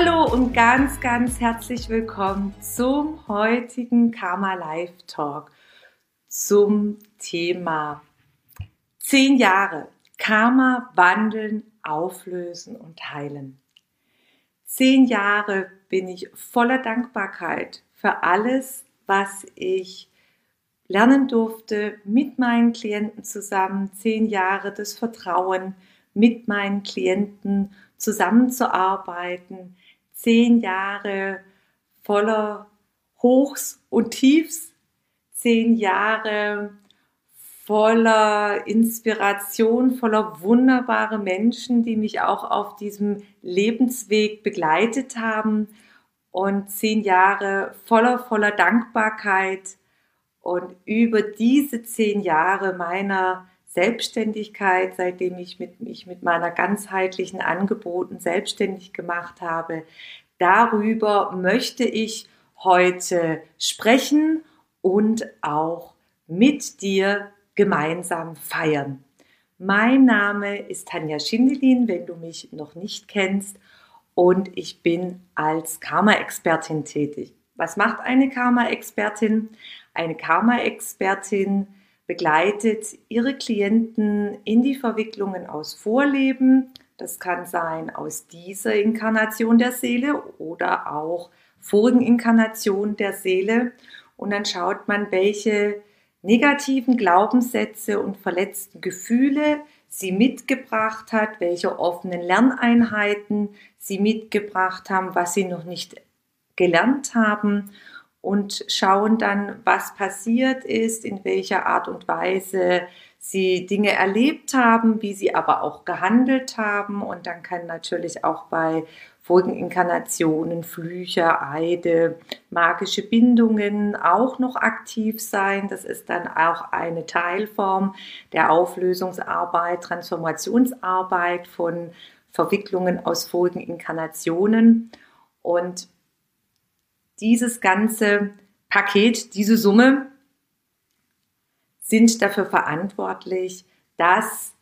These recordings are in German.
Hallo und ganz, ganz herzlich willkommen zum heutigen Karma Live Talk zum Thema 10 Jahre Karma wandeln, auflösen und heilen. Zehn Jahre bin ich voller Dankbarkeit für alles, was ich lernen durfte mit meinen Klienten zusammen, zehn Jahre das Vertrauen mit meinen Klienten zusammenzuarbeiten, zehn Jahre voller Hochs und Tiefs, zehn Jahre voller Inspiration, voller wunderbare Menschen, die mich auch auf diesem Lebensweg begleitet haben. Und zehn Jahre voller, voller Dankbarkeit. Und über diese zehn Jahre meiner Selbstständigkeit, seitdem ich mit, mich mit meiner ganzheitlichen Angeboten selbstständig gemacht habe, darüber möchte ich heute sprechen und auch mit dir gemeinsam feiern. Mein Name ist Tanja Schindelin, wenn du mich noch nicht kennst, und ich bin als Karma-Expertin tätig. Was macht eine Karma-Expertin? Eine Karma-Expertin begleitet ihre Klienten in die Verwicklungen aus Vorleben. Das kann sein aus dieser Inkarnation der Seele oder auch vorigen Inkarnation der Seele. Und dann schaut man, welche negativen Glaubenssätze und verletzten Gefühle sie mitgebracht hat, welche offenen Lerneinheiten sie mitgebracht haben, was sie noch nicht gelernt haben und schauen dann, was passiert ist, in welcher Art und Weise sie Dinge erlebt haben, wie sie aber auch gehandelt haben. Und dann kann natürlich auch bei Folgeninkarnationen, Flüche, Eide, magische Bindungen auch noch aktiv sein. Das ist dann auch eine Teilform der Auflösungsarbeit, Transformationsarbeit von Verwicklungen aus vorigen Inkarnationen. Und dieses ganze Paket, diese Summe sind dafür verantwortlich, dass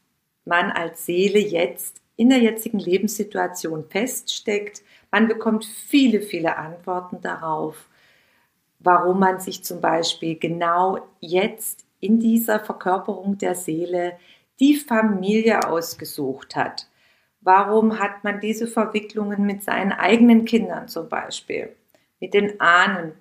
man als Seele jetzt in der jetzigen Lebenssituation feststeckt. Man bekommt viele, viele Antworten darauf, warum man sich zum Beispiel genau jetzt in dieser Verkörperung der Seele die Familie ausgesucht hat. Warum hat man diese Verwicklungen mit seinen eigenen Kindern zum Beispiel? Mit den Ahnen,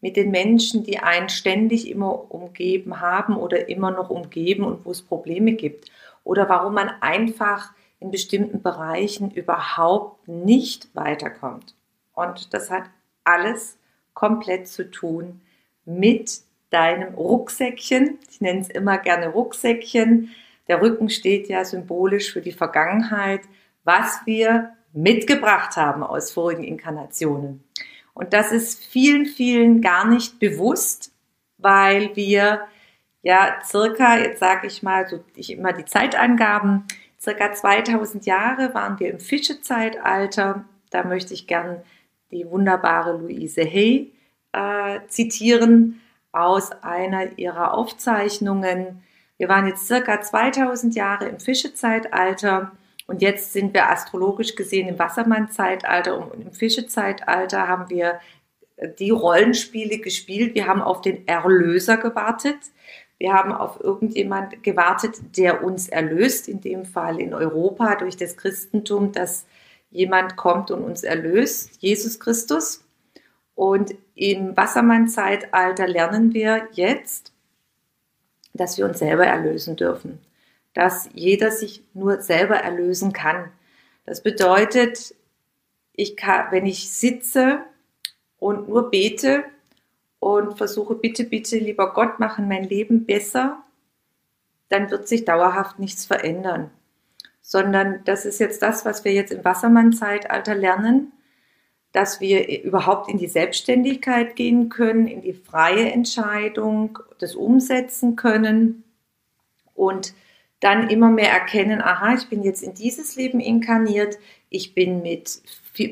mit den Menschen, die einen ständig immer umgeben haben oder immer noch umgeben und wo es Probleme gibt. Oder warum man einfach in bestimmten Bereichen überhaupt nicht weiterkommt. Und das hat alles komplett zu tun mit deinem Rucksäckchen. Ich nenne es immer gerne Rucksäckchen. Der Rücken steht ja symbolisch für die Vergangenheit, was wir mitgebracht haben aus vorigen Inkarnationen. Und das ist vielen, vielen gar nicht bewusst, weil wir ja circa, jetzt sage ich mal, so ich immer die Zeitangaben, circa 2000 Jahre waren wir im Fischezeitalter. Da möchte ich gern die wunderbare Louise Hay äh, zitieren aus einer ihrer Aufzeichnungen. Wir waren jetzt circa 2000 Jahre im Fischezeitalter und jetzt sind wir astrologisch gesehen im Wassermann-Zeitalter und im Fischezeitalter haben wir äh, die Rollenspiele gespielt. Wir haben auf den Erlöser gewartet. Wir haben auf irgendjemand gewartet, der uns erlöst, in dem Fall in Europa durch das Christentum, dass jemand kommt und uns erlöst, Jesus Christus. Und im Wassermann-Zeitalter lernen wir jetzt, dass wir uns selber erlösen dürfen dass jeder sich nur selber erlösen kann. Das bedeutet, ich kann, wenn ich sitze und nur bete und versuche, bitte, bitte, lieber Gott, machen mein Leben besser, dann wird sich dauerhaft nichts verändern. sondern das ist jetzt das, was wir jetzt im Wassermann-Zeitalter lernen, dass wir überhaupt in die Selbstständigkeit gehen können, in die freie Entscheidung, das umsetzen können und dann immer mehr erkennen, aha, ich bin jetzt in dieses Leben inkarniert, ich bin mit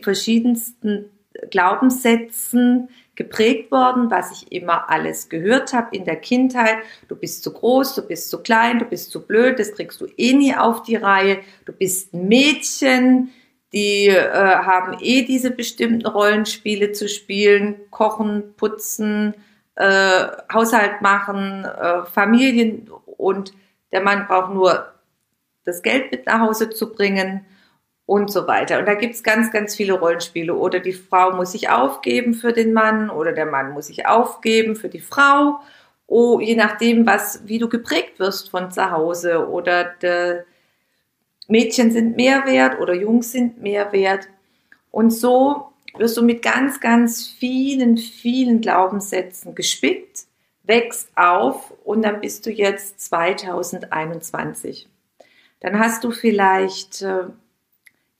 verschiedensten Glaubenssätzen geprägt worden, was ich immer alles gehört habe in der Kindheit. Du bist zu groß, du bist zu klein, du bist zu blöd, das kriegst du eh nie auf die Reihe. Du bist Mädchen, die äh, haben eh diese bestimmten Rollenspiele zu spielen, kochen, putzen, äh, Haushalt machen, äh, Familien und der Mann braucht nur das Geld mit nach Hause zu bringen und so weiter. Und da gibt's ganz, ganz viele Rollenspiele. Oder die Frau muss sich aufgeben für den Mann oder der Mann muss sich aufgeben für die Frau. Oh, je nachdem, was, wie du geprägt wirst von zu Hause. Oder der Mädchen sind mehr wert oder Jungs sind mehr wert. Und so wirst du mit ganz, ganz vielen, vielen Glaubenssätzen gespickt, wächst auf und dann bist du jetzt 2021. Dann hast du vielleicht äh,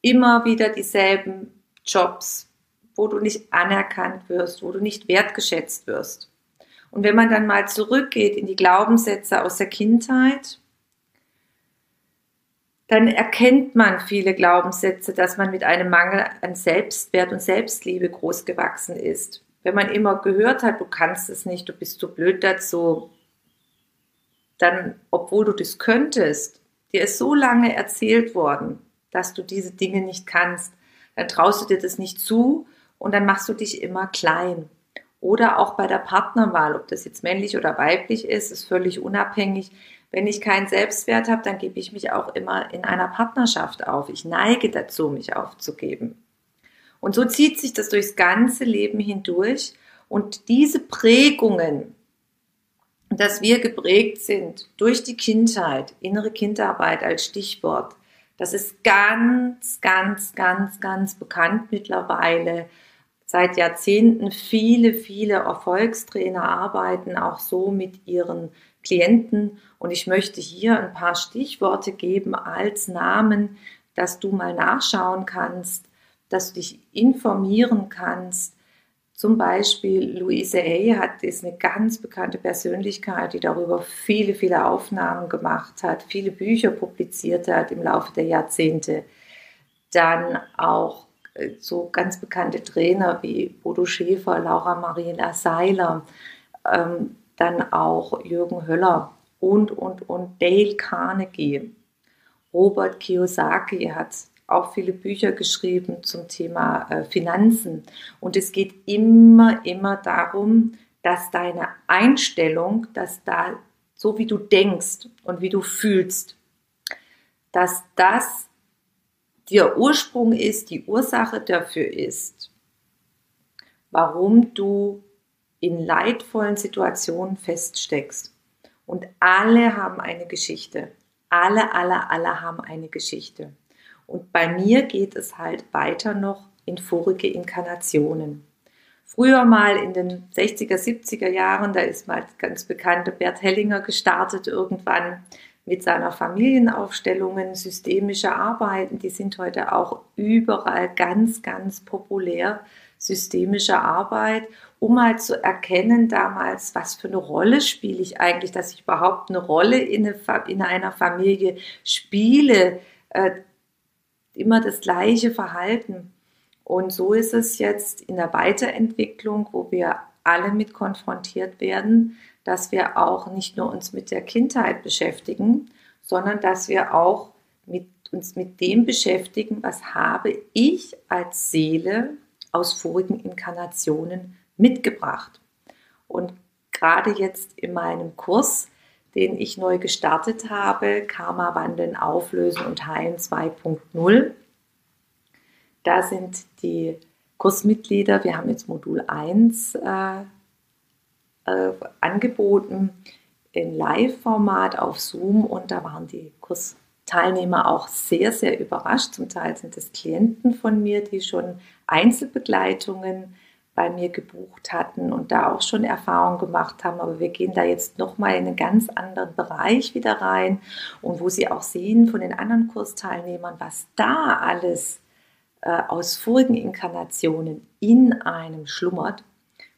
immer wieder dieselben Jobs, wo du nicht anerkannt wirst, wo du nicht wertgeschätzt wirst. Und wenn man dann mal zurückgeht in die Glaubenssätze aus der Kindheit, dann erkennt man viele Glaubenssätze, dass man mit einem Mangel an Selbstwert und Selbstliebe großgewachsen ist. Wenn man immer gehört hat, du kannst es nicht, du bist zu blöd dazu, dann, obwohl du das könntest, dir ist so lange erzählt worden, dass du diese Dinge nicht kannst. Dann traust du dir das nicht zu und dann machst du dich immer klein. Oder auch bei der Partnerwahl, ob das jetzt männlich oder weiblich ist, ist völlig unabhängig. Wenn ich keinen Selbstwert habe, dann gebe ich mich auch immer in einer Partnerschaft auf. Ich neige dazu, mich aufzugeben. Und so zieht sich das durchs ganze Leben hindurch. Und diese Prägungen, dass wir geprägt sind durch die Kindheit, innere Kindarbeit als Stichwort, das ist ganz, ganz, ganz, ganz bekannt mittlerweile. Seit Jahrzehnten viele, viele Erfolgstrainer arbeiten auch so mit ihren Klienten. Und ich möchte hier ein paar Stichworte geben als Namen, dass du mal nachschauen kannst, dass du dich informieren kannst, zum Beispiel Louise Hay hat, ist eine ganz bekannte Persönlichkeit, die darüber viele, viele Aufnahmen gemacht hat, viele Bücher publiziert hat im Laufe der Jahrzehnte. Dann auch äh, so ganz bekannte Trainer wie Bodo Schäfer, Laura Marina Seiler, ähm, dann auch Jürgen Höller und, und, und Dale Carnegie. Robert Kiyosaki hat auch viele Bücher geschrieben zum Thema äh, Finanzen. Und es geht immer, immer darum, dass deine Einstellung, dass da so wie du denkst und wie du fühlst, dass das der Ursprung ist, die Ursache dafür ist, warum du in leidvollen Situationen feststeckst. Und alle haben eine Geschichte. Alle, alle, alle haben eine Geschichte. Und bei mir geht es halt weiter noch in vorige Inkarnationen. Früher mal in den 60er, 70er Jahren, da ist mal ganz bekannte Bert Hellinger gestartet irgendwann mit seiner Familienaufstellungen, systemische Arbeiten, die sind heute auch überall ganz, ganz populär, systemische Arbeit, um mal zu erkennen damals, was für eine Rolle spiele ich eigentlich, dass ich überhaupt eine Rolle in, einer Familie spiele, äh, immer das gleiche Verhalten. Und so ist es jetzt in der Weiterentwicklung, wo wir alle mit konfrontiert werden, dass wir auch nicht nur uns mit der Kindheit beschäftigen, sondern dass wir auch mit uns mit dem beschäftigen, was habe ich als Seele aus vorigen Inkarnationen mitgebracht. Und gerade jetzt in meinem Kurs den ich neu gestartet habe, Karma wandeln, auflösen und heilen 2.0. Da sind die Kursmitglieder, wir haben jetzt Modul 1 äh, äh, angeboten in Live-Format auf Zoom und da waren die Kursteilnehmer auch sehr, sehr überrascht. Zum Teil sind es Klienten von mir, die schon Einzelbegleitungen bei mir gebucht hatten und da auch schon Erfahrungen gemacht haben. Aber wir gehen da jetzt nochmal in einen ganz anderen Bereich wieder rein und wo Sie auch sehen von den anderen Kursteilnehmern, was da alles äh, aus vorigen Inkarnationen in einem schlummert.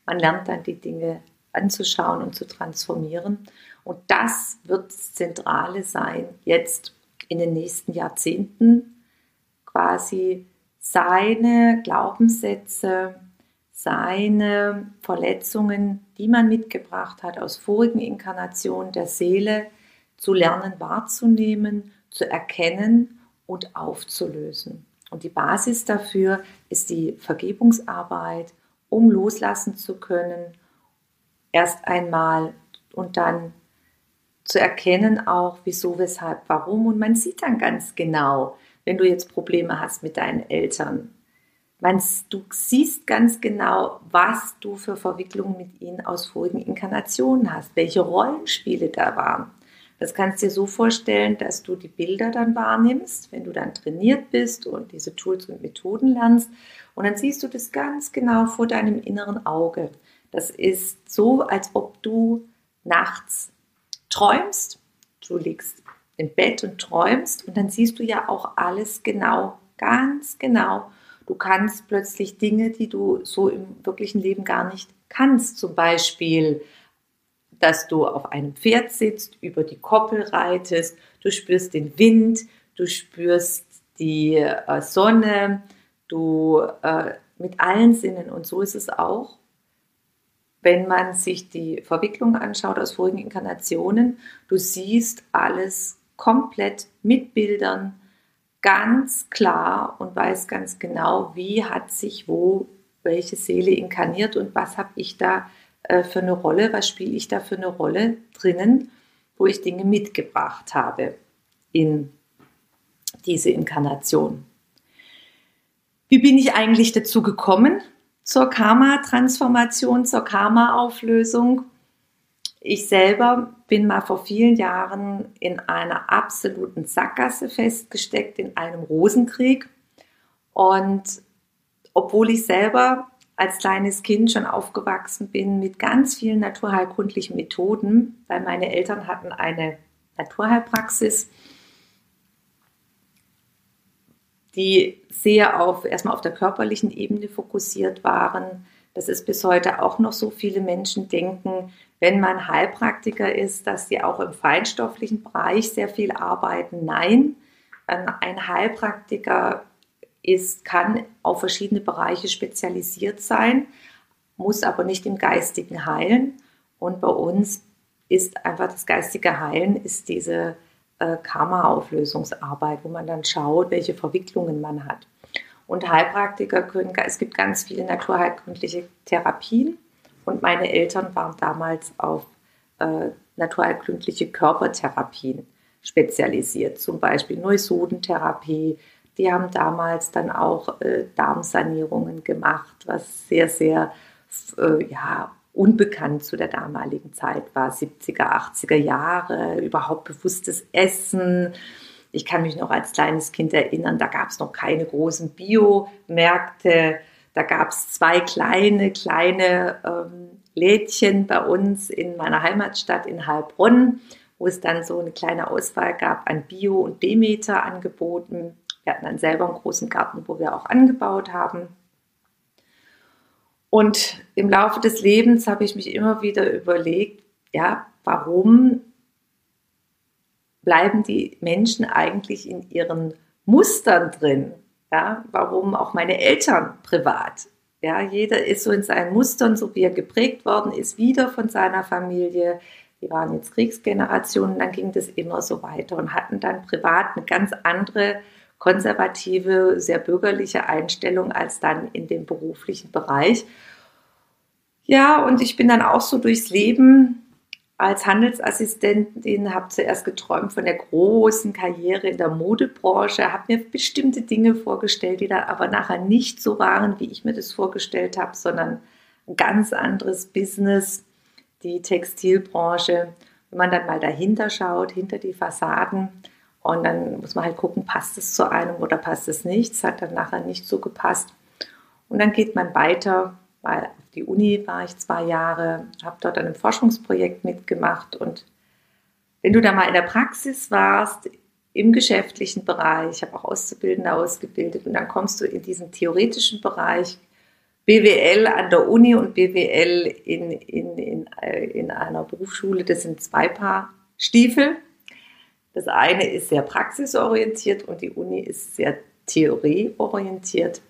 Man lernt dann die Dinge anzuschauen und zu transformieren. Und das wird das Zentrale sein, jetzt in den nächsten Jahrzehnten quasi seine Glaubenssätze, seine Verletzungen, die man mitgebracht hat aus vorigen Inkarnationen der Seele, zu lernen wahrzunehmen, zu erkennen und aufzulösen. Und die Basis dafür ist die Vergebungsarbeit, um loslassen zu können, erst einmal und dann zu erkennen auch, wieso, weshalb, warum. Und man sieht dann ganz genau, wenn du jetzt Probleme hast mit deinen Eltern. Man, du siehst ganz genau, was du für Verwicklungen mit ihnen aus vorigen Inkarnationen hast, welche Rollenspiele da waren. Das kannst du dir so vorstellen, dass du die Bilder dann wahrnimmst, wenn du dann trainiert bist und diese Tools und Methoden lernst. Und dann siehst du das ganz genau vor deinem inneren Auge. Das ist so, als ob du nachts träumst. Du liegst im Bett und träumst und dann siehst du ja auch alles genau, ganz genau. Du kannst plötzlich Dinge, die du so im wirklichen Leben gar nicht kannst. Zum Beispiel dass du auf einem Pferd sitzt, über die Koppel reitest, du spürst den Wind, du spürst die äh, Sonne, du äh, mit allen Sinnen und so ist es auch, wenn man sich die Verwicklung anschaut aus vorigen Inkarnationen, du siehst alles komplett mit Bildern, ganz klar und weißt ganz genau, wie hat sich wo welche Seele inkarniert und was habe ich da äh, für eine Rolle, was spiele ich da für eine Rolle drinnen, wo ich Dinge mitgebracht habe in diese Inkarnation. Wie bin ich eigentlich dazu gekommen zur Karma-Transformation, zur Karma-Auflösung? Ich selber bin mal vor vielen Jahren in einer absoluten Sackgasse festgesteckt, in einem Rosenkrieg. Und obwohl ich selber als kleines Kind schon aufgewachsen bin mit ganz vielen naturheilkundlichen Methoden, weil meine Eltern hatten eine Naturheilpraxis, die sehr auf erstmal auf der körperlichen Ebene fokussiert waren. Das ist bis heute auch noch so viele Menschen denken, wenn man Heilpraktiker ist, dass sie auch im feinstofflichen Bereich sehr viel arbeiten. Nein, ein Heilpraktiker ist, kann auf verschiedene Bereiche spezialisiert sein, muss aber nicht im Geistigen heilen. Und bei uns ist einfach das geistige Heilen, ist diese äh, Karma-Auflösungsarbeit, wo man dann schaut, welche Verwicklungen man hat. Und Heilpraktiker können, es gibt ganz viele naturheilkundliche Therapien. Und meine Eltern waren damals auf äh, naturheilkundliche Körpertherapien spezialisiert, zum Beispiel Neusodentherapie, die haben damals dann auch äh, Darmsanierungen gemacht, was sehr, sehr äh, ja, unbekannt zu der damaligen Zeit war. 70er, 80er Jahre, überhaupt bewusstes Essen. Ich kann mich noch als kleines Kind erinnern, da gab es noch keine großen Biomärkte. Da gab es zwei kleine, kleine ähm, Lädchen bei uns in meiner Heimatstadt in Heilbronn, wo es dann so eine kleine Auswahl gab an Bio- und Demeter-Angeboten. Wir hatten dann selber einen großen Garten, wo wir auch angebaut haben. Und im Laufe des Lebens habe ich mich immer wieder überlegt, ja, warum bleiben die Menschen eigentlich in ihren Mustern drin? Ja, warum auch meine Eltern privat? Ja, jeder ist so in seinen Mustern, so wie er geprägt worden ist, wieder von seiner Familie. Die waren jetzt Kriegsgenerationen, dann ging das immer so weiter und hatten dann privat eine ganz andere konservative, sehr bürgerliche Einstellung als dann in dem beruflichen Bereich. Ja, und ich bin dann auch so durchs Leben als Handelsassistentin, habe zuerst geträumt von der großen Karriere in der Modebranche, habe mir bestimmte Dinge vorgestellt, die da aber nachher nicht so waren, wie ich mir das vorgestellt habe, sondern ein ganz anderes Business, die Textilbranche. Wenn man dann mal dahinter schaut, hinter die Fassaden, und dann muss man halt gucken, passt es zu einem oder passt es nicht. Es hat dann nachher nicht so gepasst. Und dann geht man weiter auf die Uni war ich zwei Jahre, habe dort an einem Forschungsprojekt mitgemacht und wenn du da mal in der Praxis warst, im geschäftlichen Bereich, ich habe auch Auszubildende ausgebildet und dann kommst du in diesen theoretischen Bereich, BWL an der Uni und BWL in, in, in, äh, in einer Berufsschule, das sind zwei Paar Stiefel. Das eine ist sehr praxisorientiert und die Uni ist sehr theorieorientiert.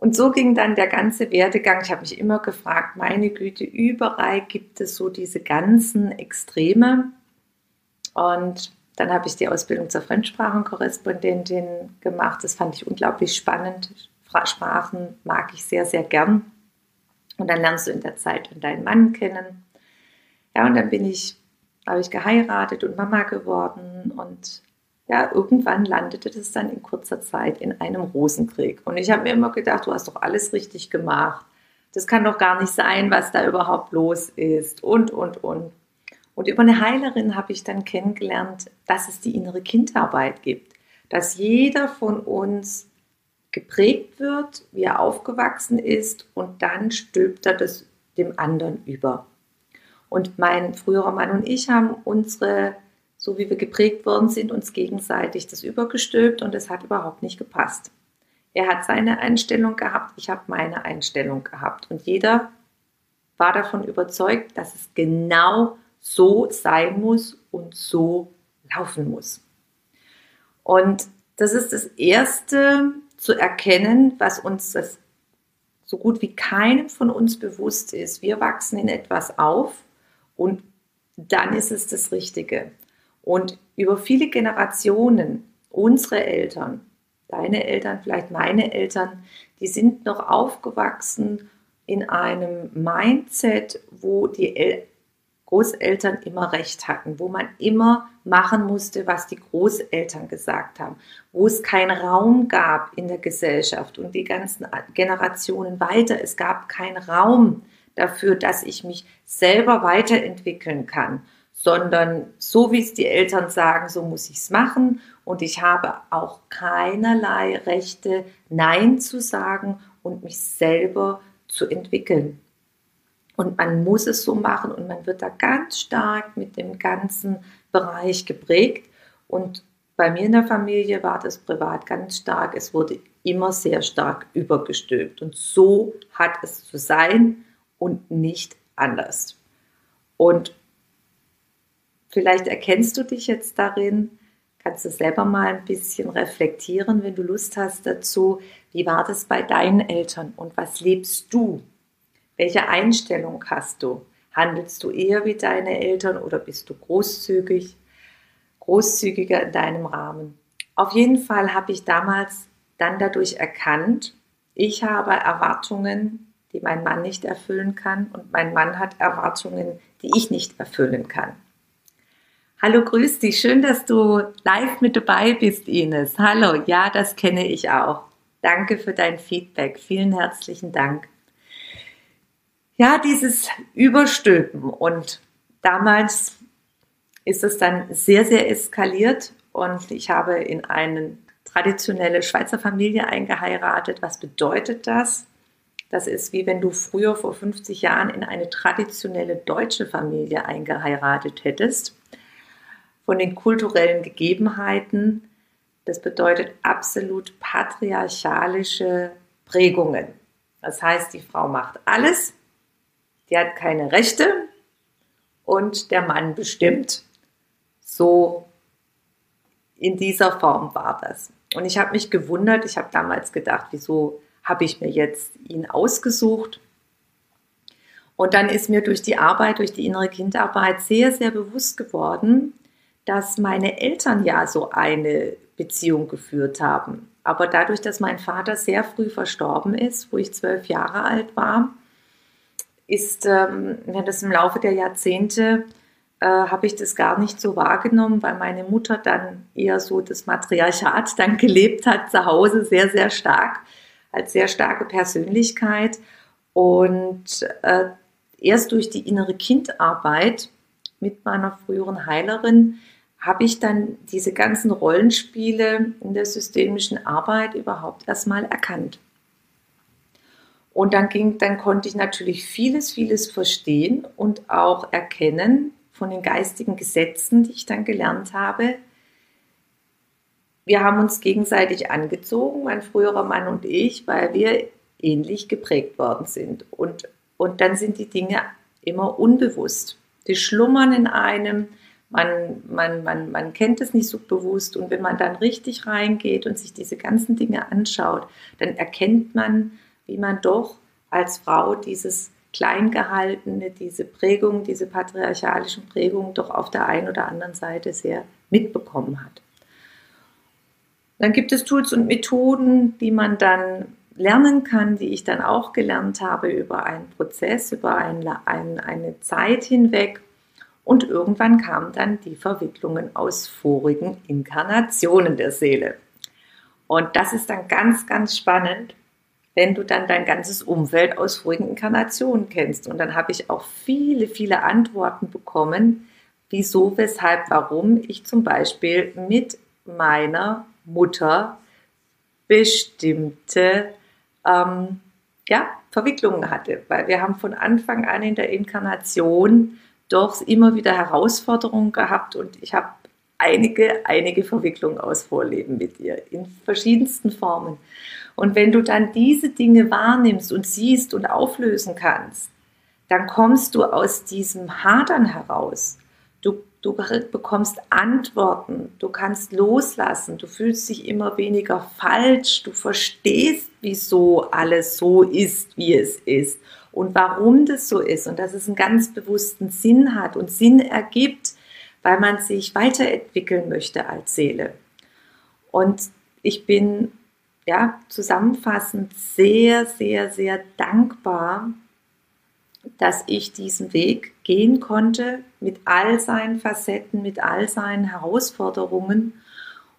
Und so ging dann der ganze Werdegang. Ich habe mich immer gefragt, meine Güte, überall gibt es so diese ganzen Extreme. Und dann habe ich die Ausbildung zur Fremdsprachenkorrespondentin gemacht. Das fand ich unglaublich spannend. Sprachen mag ich sehr, sehr gern. Und dann lernst du in der Zeit deinen Mann kennen. Ja, und dann bin ich, habe ich geheiratet und Mama geworden und ja, irgendwann landete das dann in kurzer Zeit in einem Rosenkrieg. Und ich habe mir immer gedacht, du hast doch alles richtig gemacht. Das kann doch gar nicht sein, was da überhaupt los ist. Und, und, und. Und über eine Heilerin habe ich dann kennengelernt, dass es die innere Kindarbeit gibt. Dass jeder von uns geprägt wird, wie er aufgewachsen ist und dann stülpt er das dem anderen über. Und mein früherer Mann und ich haben unsere so wie wir geprägt worden sind, uns gegenseitig das übergestülpt und es hat überhaupt nicht gepasst. Er hat seine Einstellung gehabt, ich habe meine Einstellung gehabt und jeder war davon überzeugt, dass es genau so sein muss und so laufen muss. Und das ist das Erste zu erkennen, was uns das so gut wie keinem von uns bewusst ist. Wir wachsen in etwas auf und dann ist es das Richtige. Und über viele Generationen, unsere Eltern, deine Eltern, vielleicht meine Eltern, die sind noch aufgewachsen in einem Mindset, wo die El Großeltern immer recht hatten, wo man immer machen musste, was die Großeltern gesagt haben, wo es keinen Raum gab in der Gesellschaft und die ganzen Generationen weiter. Es gab keinen Raum dafür, dass ich mich selber weiterentwickeln kann sondern so wie es die Eltern sagen, so muss ich es machen und ich habe auch keinerlei Rechte, Nein zu sagen und mich selber zu entwickeln. Und man muss es so machen und man wird da ganz stark mit dem ganzen Bereich geprägt. Und bei mir in der Familie war das privat ganz stark. Es wurde immer sehr stark übergestülpt. Und so hat es zu sein und nicht anders. Und Vielleicht erkennst du dich jetzt darin, kannst du selber mal ein bisschen reflektieren, wenn du Lust hast dazu. Wie war das bei deinen Eltern und was lebst du? Welche Einstellung hast du? Handelst du eher wie deine Eltern oder bist du großzügig, großzügiger in deinem Rahmen? Auf jeden Fall habe ich damals dann dadurch erkannt, ich habe Erwartungen, die mein Mann nicht erfüllen kann und mein Mann hat Erwartungen, die ich nicht erfüllen kann. Hallo, grüß dich. Schön, dass du live mit dabei bist, Ines. Hallo, ja, das kenne ich auch. Danke für dein Feedback. Vielen herzlichen Dank. Ja, dieses Überstülpen und damals ist es dann sehr, sehr eskaliert und ich habe in eine traditionelle Schweizer Familie eingeheiratet. Was bedeutet das? Das ist wie wenn du früher vor 50 Jahren in eine traditionelle deutsche Familie eingeheiratet hättest von den kulturellen Gegebenheiten. Das bedeutet absolut patriarchalische Prägungen. Das heißt, die Frau macht alles, die hat keine Rechte und der Mann bestimmt. So in dieser Form war das. Und ich habe mich gewundert, ich habe damals gedacht, wieso habe ich mir jetzt ihn ausgesucht? Und dann ist mir durch die Arbeit, durch die innere Kindarbeit sehr, sehr bewusst geworden, dass meine Eltern ja so eine Beziehung geführt haben. Aber dadurch, dass mein Vater sehr früh verstorben ist, wo ich zwölf Jahre alt war, ist ähm, das im Laufe der Jahrzehnte äh, habe ich das gar nicht so wahrgenommen, weil meine Mutter dann eher so das Matriarchat dann gelebt hat zu Hause sehr, sehr stark, als sehr starke Persönlichkeit. Und äh, erst durch die innere Kindarbeit mit meiner früheren Heilerin habe ich dann diese ganzen Rollenspiele in der systemischen Arbeit überhaupt erstmal erkannt. Und dann ging, dann konnte ich natürlich vieles, vieles verstehen und auch erkennen von den geistigen Gesetzen, die ich dann gelernt habe. Wir haben uns gegenseitig angezogen, mein früherer Mann und ich, weil wir ähnlich geprägt worden sind. Und, und dann sind die Dinge immer unbewusst. Die schlummern in einem, man, man, man, man kennt es nicht so bewusst und wenn man dann richtig reingeht und sich diese ganzen Dinge anschaut, dann erkennt man, wie man doch als Frau dieses Kleingehaltene, diese Prägung, diese patriarchalischen Prägungen doch auf der einen oder anderen Seite sehr mitbekommen hat. Dann gibt es Tools und Methoden, die man dann lernen kann, die ich dann auch gelernt habe über einen Prozess, über ein, ein, eine Zeit hinweg. Und irgendwann kamen dann die Verwicklungen aus vorigen Inkarnationen der Seele. Und das ist dann ganz, ganz spannend, wenn du dann dein ganzes Umfeld aus vorigen Inkarnationen kennst. Und dann habe ich auch viele, viele Antworten bekommen, wieso, weshalb, warum ich zum Beispiel mit meiner Mutter bestimmte ähm, ja, Verwicklungen hatte. Weil wir haben von Anfang an in der Inkarnation doch immer wieder Herausforderungen gehabt und ich habe einige, einige Verwicklungen aus Vorleben mit ihr in verschiedensten Formen. Und wenn du dann diese Dinge wahrnimmst und siehst und auflösen kannst, dann kommst du aus diesem Hadern heraus. Du, du bekommst Antworten, du kannst loslassen, du fühlst dich immer weniger falsch, du verstehst, wieso alles so ist, wie es ist und warum das so ist und dass es einen ganz bewussten Sinn hat und Sinn ergibt, weil man sich weiterentwickeln möchte als Seele. Und ich bin ja zusammenfassend sehr, sehr, sehr dankbar, dass ich diesen Weg gehen konnte mit all seinen Facetten, mit all seinen Herausforderungen.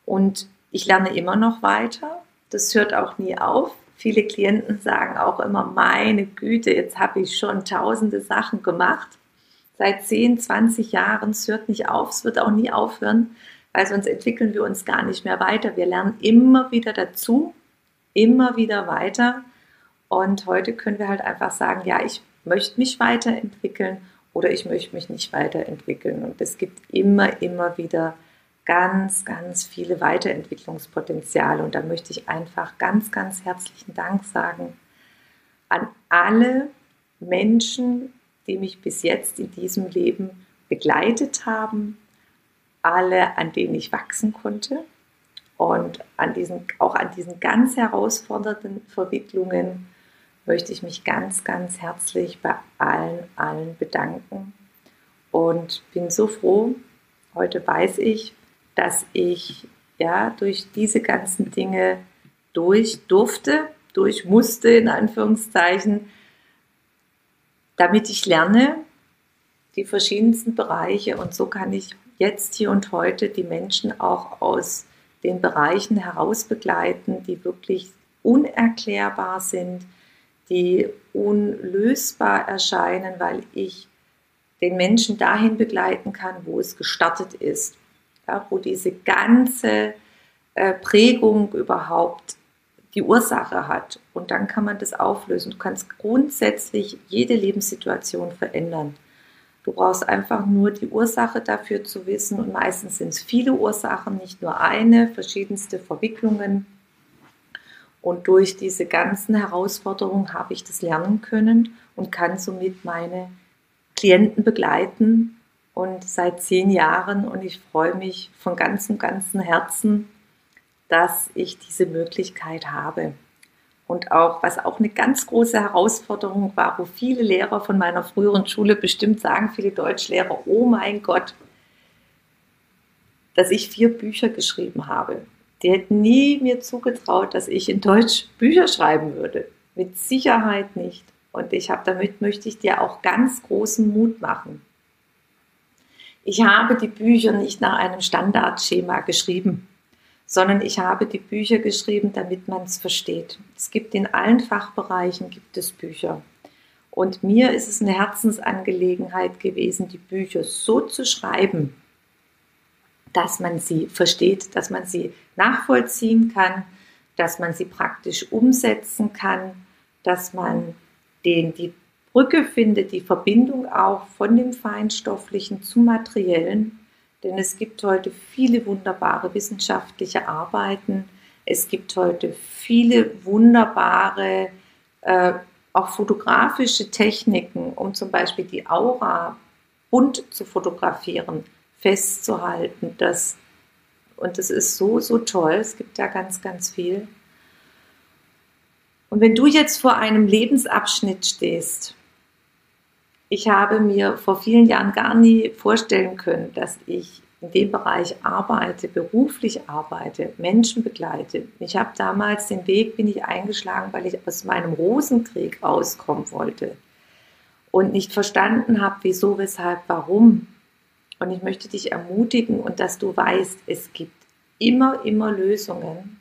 Und ich lerne immer noch weiter. Das hört auch nie auf. Viele Klienten sagen auch immer, meine Güte, jetzt habe ich schon tausende Sachen gemacht. Seit 10, 20 Jahren, es hört nicht auf, es wird auch nie aufhören, weil sonst entwickeln wir uns gar nicht mehr weiter. Wir lernen immer wieder dazu, immer wieder weiter. Und heute können wir halt einfach sagen, ja, ich möchte mich weiterentwickeln oder ich möchte mich nicht weiterentwickeln. Und es gibt immer, immer wieder ganz, ganz viele Weiterentwicklungspotenziale. Und da möchte ich einfach ganz, ganz herzlichen Dank sagen an alle Menschen, die mich bis jetzt in diesem Leben begleitet haben, alle, an denen ich wachsen konnte und an diesen, auch an diesen ganz herausfordernden Verwicklungen möchte ich mich ganz, ganz herzlich bei allen, allen bedanken und bin so froh. Heute weiß ich, dass ich ja durch diese ganzen Dinge durch durfte, durch musste in Anführungszeichen, damit ich lerne die verschiedensten Bereiche. Und so kann ich jetzt hier und heute die Menschen auch aus den Bereichen heraus begleiten, die wirklich unerklärbar sind, die unlösbar erscheinen, weil ich den Menschen dahin begleiten kann, wo es gestartet ist ja, wo diese ganze äh, Prägung überhaupt die Ursache hat. Und dann kann man das auflösen. Du kannst grundsätzlich jede Lebenssituation verändern. Du brauchst einfach nur die Ursache dafür zu wissen. Und meistens sind es viele Ursachen, nicht nur eine, verschiedenste Verwicklungen. Und durch diese ganzen Herausforderungen habe ich das lernen können und kann somit meine Klienten begleiten, und seit zehn Jahren und ich freue mich von ganzem, ganzem Herzen, dass ich diese Möglichkeit habe. Und auch, was auch eine ganz große Herausforderung war, wo viele Lehrer von meiner früheren Schule bestimmt sagen, viele Deutschlehrer, oh mein Gott, dass ich vier Bücher geschrieben habe. Die hätten nie mir zugetraut, dass ich in Deutsch Bücher schreiben würde. Mit Sicherheit nicht. Und ich habe damit möchte ich dir auch ganz großen Mut machen. Ich habe die Bücher nicht nach einem Standardschema geschrieben, sondern ich habe die Bücher geschrieben, damit man es versteht. Es gibt in allen Fachbereichen gibt es Bücher. Und mir ist es eine Herzensangelegenheit gewesen, die Bücher so zu schreiben, dass man sie versteht, dass man sie nachvollziehen kann, dass man sie praktisch umsetzen kann, dass man den, die Brücke findet, die Verbindung auch von dem Feinstofflichen zum Materiellen. Denn es gibt heute viele wunderbare wissenschaftliche Arbeiten. Es gibt heute viele wunderbare, äh, auch fotografische Techniken, um zum Beispiel die Aura bunt zu fotografieren, festzuhalten. Das, und das ist so, so toll. Es gibt da ganz, ganz viel. Und wenn du jetzt vor einem Lebensabschnitt stehst, ich habe mir vor vielen Jahren gar nie vorstellen können, dass ich in dem Bereich arbeite, beruflich arbeite, Menschen begleite. Ich habe damals den Weg bin ich eingeschlagen, weil ich aus meinem Rosenkrieg rauskommen wollte und nicht verstanden habe, wieso, weshalb, warum. Und ich möchte dich ermutigen und dass du weißt, es gibt immer, immer Lösungen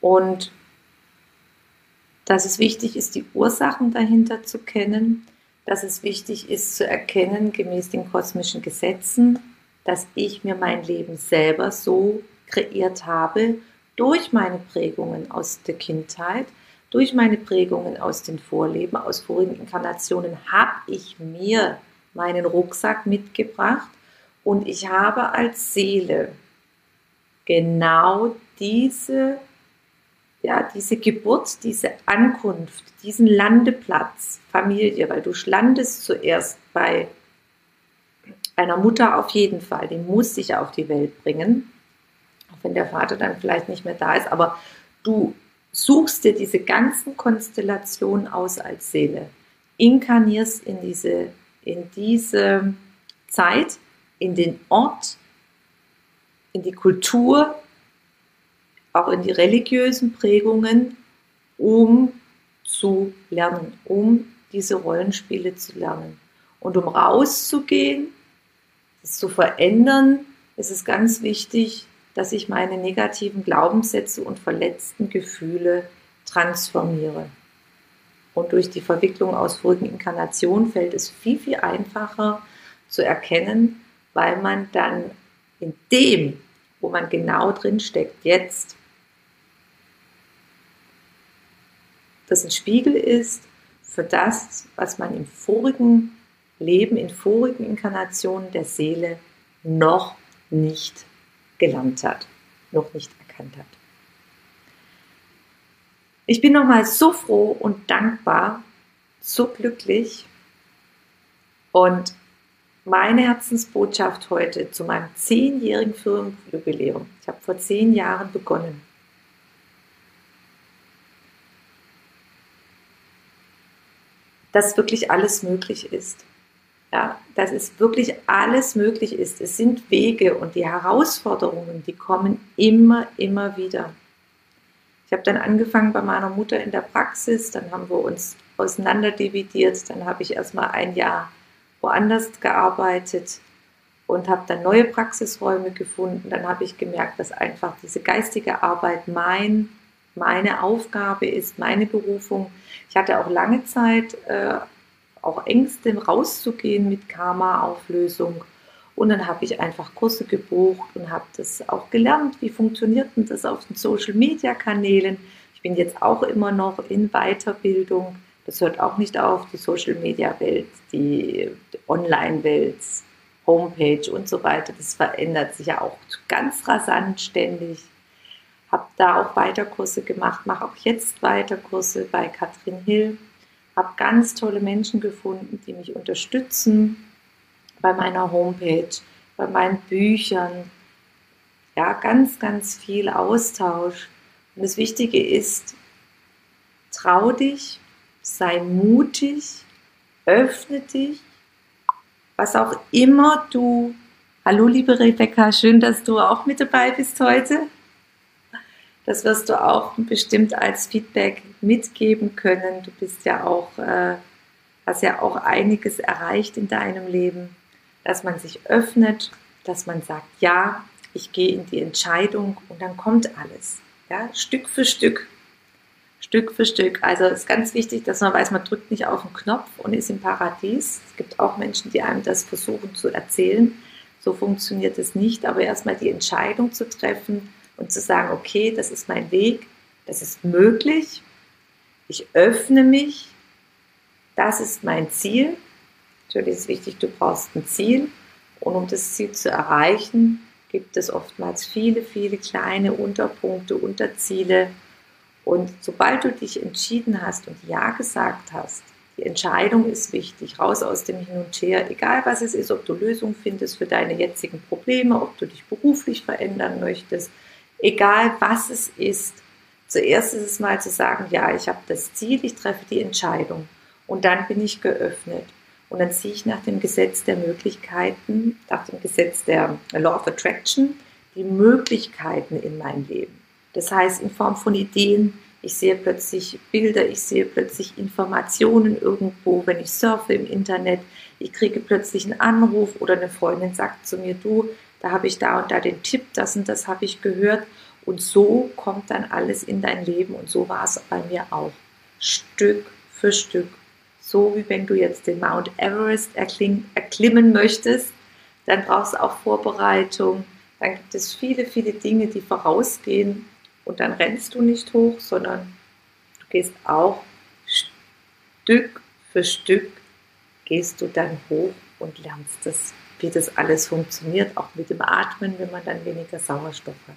und dass es wichtig ist, die Ursachen dahinter zu kennen, dass es wichtig ist zu erkennen, gemäß den kosmischen Gesetzen, dass ich mir mein Leben selber so kreiert habe, durch meine Prägungen aus der Kindheit, durch meine Prägungen aus den Vorleben, aus vorigen Inkarnationen, habe ich mir meinen Rucksack mitgebracht und ich habe als Seele genau diese ja, diese Geburt, diese Ankunft, diesen Landeplatz, Familie, weil du landest zuerst bei einer Mutter auf jeden Fall, die muss dich auf die Welt bringen, auch wenn der Vater dann vielleicht nicht mehr da ist, aber du suchst dir diese ganzen Konstellationen aus als Seele, inkarnierst in diese, in diese Zeit, in den Ort, in die Kultur, auch in die religiösen Prägungen, um zu lernen, um diese Rollenspiele zu lernen. Und um rauszugehen, es zu verändern, ist es ganz wichtig, dass ich meine negativen Glaubenssätze und verletzten Gefühle transformiere. Und durch die Verwicklung aus vorigen Inkarnationen fällt es viel, viel einfacher zu erkennen, weil man dann in dem, wo man genau drin steckt, jetzt das ein Spiegel ist für das, was man im vorigen Leben, in vorigen Inkarnationen der Seele noch nicht gelernt hat, noch nicht erkannt hat. Ich bin nochmal so froh und dankbar, so glücklich und meine Herzensbotschaft heute zu meinem zehnjährigen Firmenjubiläum. Ich habe vor zehn Jahren begonnen. Dass wirklich alles möglich ist. Ja, dass es wirklich alles möglich ist. Es sind Wege und die Herausforderungen, die kommen immer, immer wieder. Ich habe dann angefangen bei meiner Mutter in der Praxis, dann haben wir uns auseinanderdividiert, dann habe ich erstmal ein Jahr woanders gearbeitet und habe dann neue Praxisräume gefunden. Dann habe ich gemerkt, dass einfach diese geistige Arbeit mein meine Aufgabe ist, meine Berufung. Ich hatte auch lange Zeit äh, auch Ängste, rauszugehen mit Karma-Auflösung. Und dann habe ich einfach Kurse gebucht und habe das auch gelernt, wie funktioniert denn das auf den Social-Media-Kanälen. Ich bin jetzt auch immer noch in Weiterbildung. Das hört auch nicht auf, die Social-Media-Welt, die Online-Welt, Homepage und so weiter. Das verändert sich ja auch ganz rasant ständig habe da auch Weiterkurse gemacht, mache auch jetzt Weiterkurse bei Katrin Hill, habe ganz tolle Menschen gefunden, die mich unterstützen bei meiner Homepage, bei meinen Büchern. Ja, ganz, ganz viel Austausch. Und das Wichtige ist, trau dich, sei mutig, öffne dich, was auch immer du. Hallo liebe Rebecca, schön, dass du auch mit dabei bist heute. Das wirst du auch bestimmt als Feedback mitgeben können. Du bist ja auch, äh, hast ja auch einiges erreicht in deinem Leben, dass man sich öffnet, dass man sagt, ja, ich gehe in die Entscheidung und dann kommt alles. Ja, Stück für Stück. Stück für Stück. Also es ist ganz wichtig, dass man weiß, man drückt nicht auf den Knopf und ist im Paradies. Es gibt auch Menschen, die einem das versuchen zu erzählen. So funktioniert es nicht, aber erstmal die Entscheidung zu treffen, und zu sagen, okay, das ist mein Weg, das ist möglich. Ich öffne mich. Das ist mein Ziel. Natürlich ist wichtig, du brauchst ein Ziel. Und um das Ziel zu erreichen, gibt es oftmals viele, viele kleine Unterpunkte, Unterziele. Und sobald du dich entschieden hast und Ja gesagt hast, die Entscheidung ist wichtig, raus aus dem Hin und Her, egal was es ist, ob du Lösungen findest für deine jetzigen Probleme, ob du dich beruflich verändern möchtest, egal was es ist. Zuerst ist es mal zu sagen, ja, ich habe das Ziel, ich treffe die Entscheidung und dann bin ich geöffnet. Und dann ziehe ich nach dem Gesetz der Möglichkeiten, nach dem Gesetz der Law of Attraction, die Möglichkeiten in mein Leben. Das heißt, in Form von Ideen, ich sehe plötzlich Bilder, ich sehe plötzlich Informationen irgendwo, wenn ich surfe im Internet, ich kriege plötzlich einen Anruf oder eine Freundin sagt zu mir, du, da habe ich da und da den Tipp, das und das habe ich gehört. Und so kommt dann alles in dein Leben und so war es bei mir auch. Stück für Stück. So wie wenn du jetzt den Mount Everest erklimmen möchtest, dann brauchst du auch Vorbereitung. Dann gibt es viele, viele Dinge, die vorausgehen und dann rennst du nicht hoch, sondern du gehst auch Stück für Stück, gehst du dann hoch und lernst das, wie das alles funktioniert, auch mit dem Atmen, wenn man dann weniger Sauerstoff hat.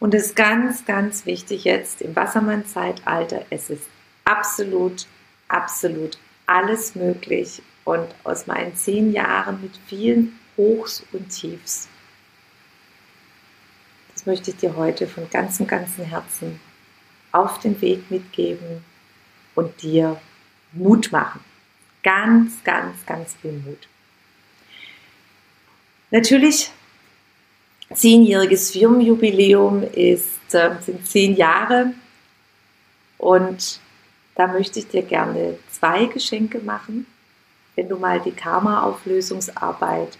Und es ist ganz, ganz wichtig jetzt im Wassermann-Zeitalter, es ist absolut, absolut alles möglich. Und aus meinen zehn Jahren mit vielen Hochs und Tiefs das möchte ich dir heute von ganzem, ganzem Herzen auf den Weg mitgeben und dir Mut machen. Ganz, ganz, ganz viel Mut. Natürlich, zehnjähriges Firmenjubiläum ist, äh, sind zehn Jahre und da möchte ich dir gerne zwei Geschenke machen. Wenn du mal die Karma-Auflösungsarbeit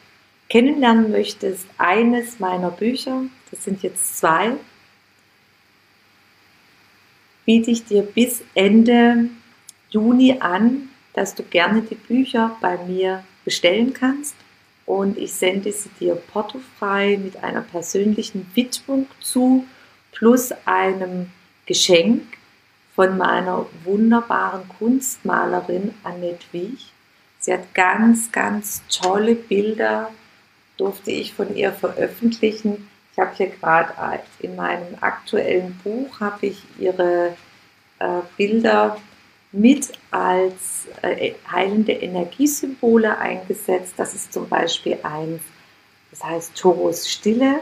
kennenlernen möchtest, eines meiner Bücher, das sind jetzt zwei, biete ich dir bis Ende Juni an, dass du gerne die Bücher bei mir bestellen kannst und ich sende sie dir portofrei mit einer persönlichen Widmung zu plus einem Geschenk von meiner wunderbaren Kunstmalerin Annette Wiech. Sie hat ganz, ganz tolle Bilder durfte ich von ihr veröffentlichen. Ich habe hier gerade in meinem aktuellen Buch habe ich ihre äh, Bilder mit als äh, heilende Energiesymbole eingesetzt. Das ist zum Beispiel eins, das heißt Toros Stille.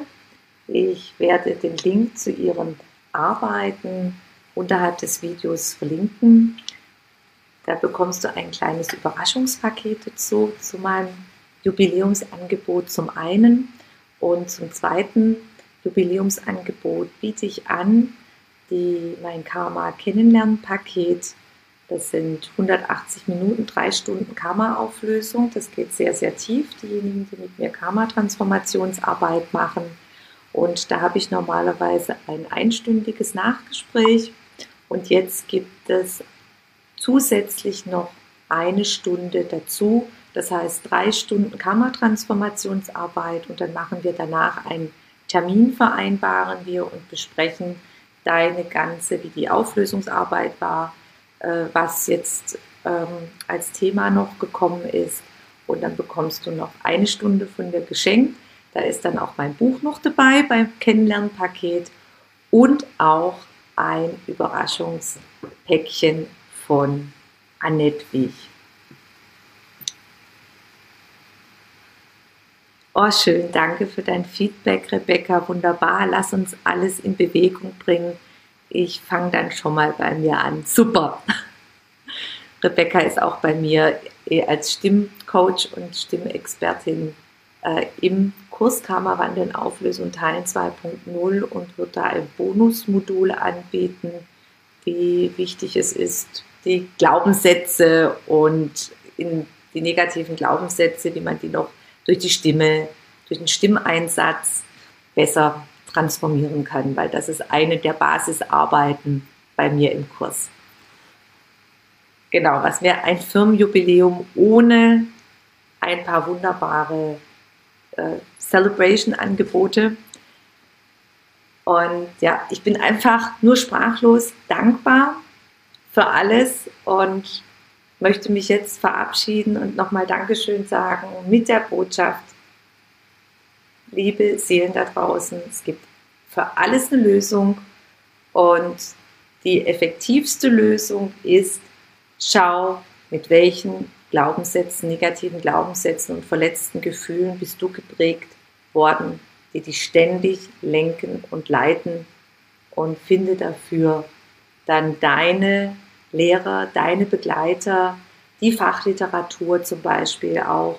Ich werde den Link zu ihren Arbeiten unterhalb des Videos verlinken. Da bekommst du ein kleines Überraschungspaket dazu zu meinem Jubiläumsangebot zum einen und zum zweiten Jubiläumsangebot biete ich an die, mein Karma Kennenlernpaket. Das sind 180 Minuten, drei Stunden Karma-Auflösung. Das geht sehr, sehr tief. Diejenigen, die mit mir Karma-Transformationsarbeit machen. Und da habe ich normalerweise ein einstündiges Nachgespräch. Und jetzt gibt es zusätzlich noch eine Stunde dazu das heißt, drei Stunden Kammertransformationsarbeit und dann machen wir danach einen Termin vereinbaren wir und besprechen deine ganze, wie die Auflösungsarbeit war, was jetzt ähm, als Thema noch gekommen ist. Und dann bekommst du noch eine Stunde von mir geschenkt. Da ist dann auch mein Buch noch dabei beim Kennenlernpaket und auch ein Überraschungspäckchen von Annette Wich. Oh, schön, danke für dein Feedback, Rebecca. Wunderbar, lass uns alles in Bewegung bringen. Ich fange dann schon mal bei mir an. Super. Rebecca ist auch bei mir als Stimmcoach und Stimmexpertin äh, im Kurs Karma Wandeln Auflösung Teil 2.0 und wird da ein Bonusmodul anbieten, wie wichtig es ist, die Glaubenssätze und in die negativen Glaubenssätze, wie man die noch durch die Stimme, durch den Stimmeinsatz besser transformieren kann, weil das ist eine der Basisarbeiten bei mir im Kurs. Genau, was wäre ein Firmenjubiläum ohne ein paar wunderbare äh, Celebration-Angebote? Und ja, ich bin einfach nur sprachlos dankbar für alles und möchte mich jetzt verabschieden und nochmal Dankeschön sagen mit der Botschaft, liebe Seelen da draußen, es gibt für alles eine Lösung. Und die effektivste Lösung ist, schau, mit welchen Glaubenssätzen, negativen Glaubenssätzen und verletzten Gefühlen bist du geprägt worden, die dich ständig lenken und leiten. Und finde dafür dann deine Lehrer, deine Begleiter, die Fachliteratur zum Beispiel auch,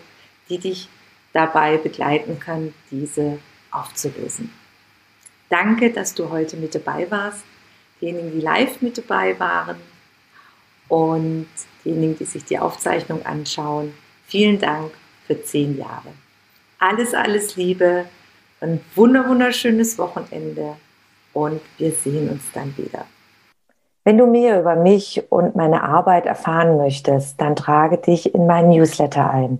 die dich dabei begleiten kann, diese aufzulösen. Danke, dass du heute mit dabei warst. Diejenigen, die live mit dabei waren und diejenigen, die sich die Aufzeichnung anschauen. Vielen Dank für zehn Jahre. Alles, alles Liebe, ein wunderschönes Wochenende und wir sehen uns dann wieder. Wenn du mehr über mich und meine Arbeit erfahren möchtest, dann trage dich in meinen Newsletter ein.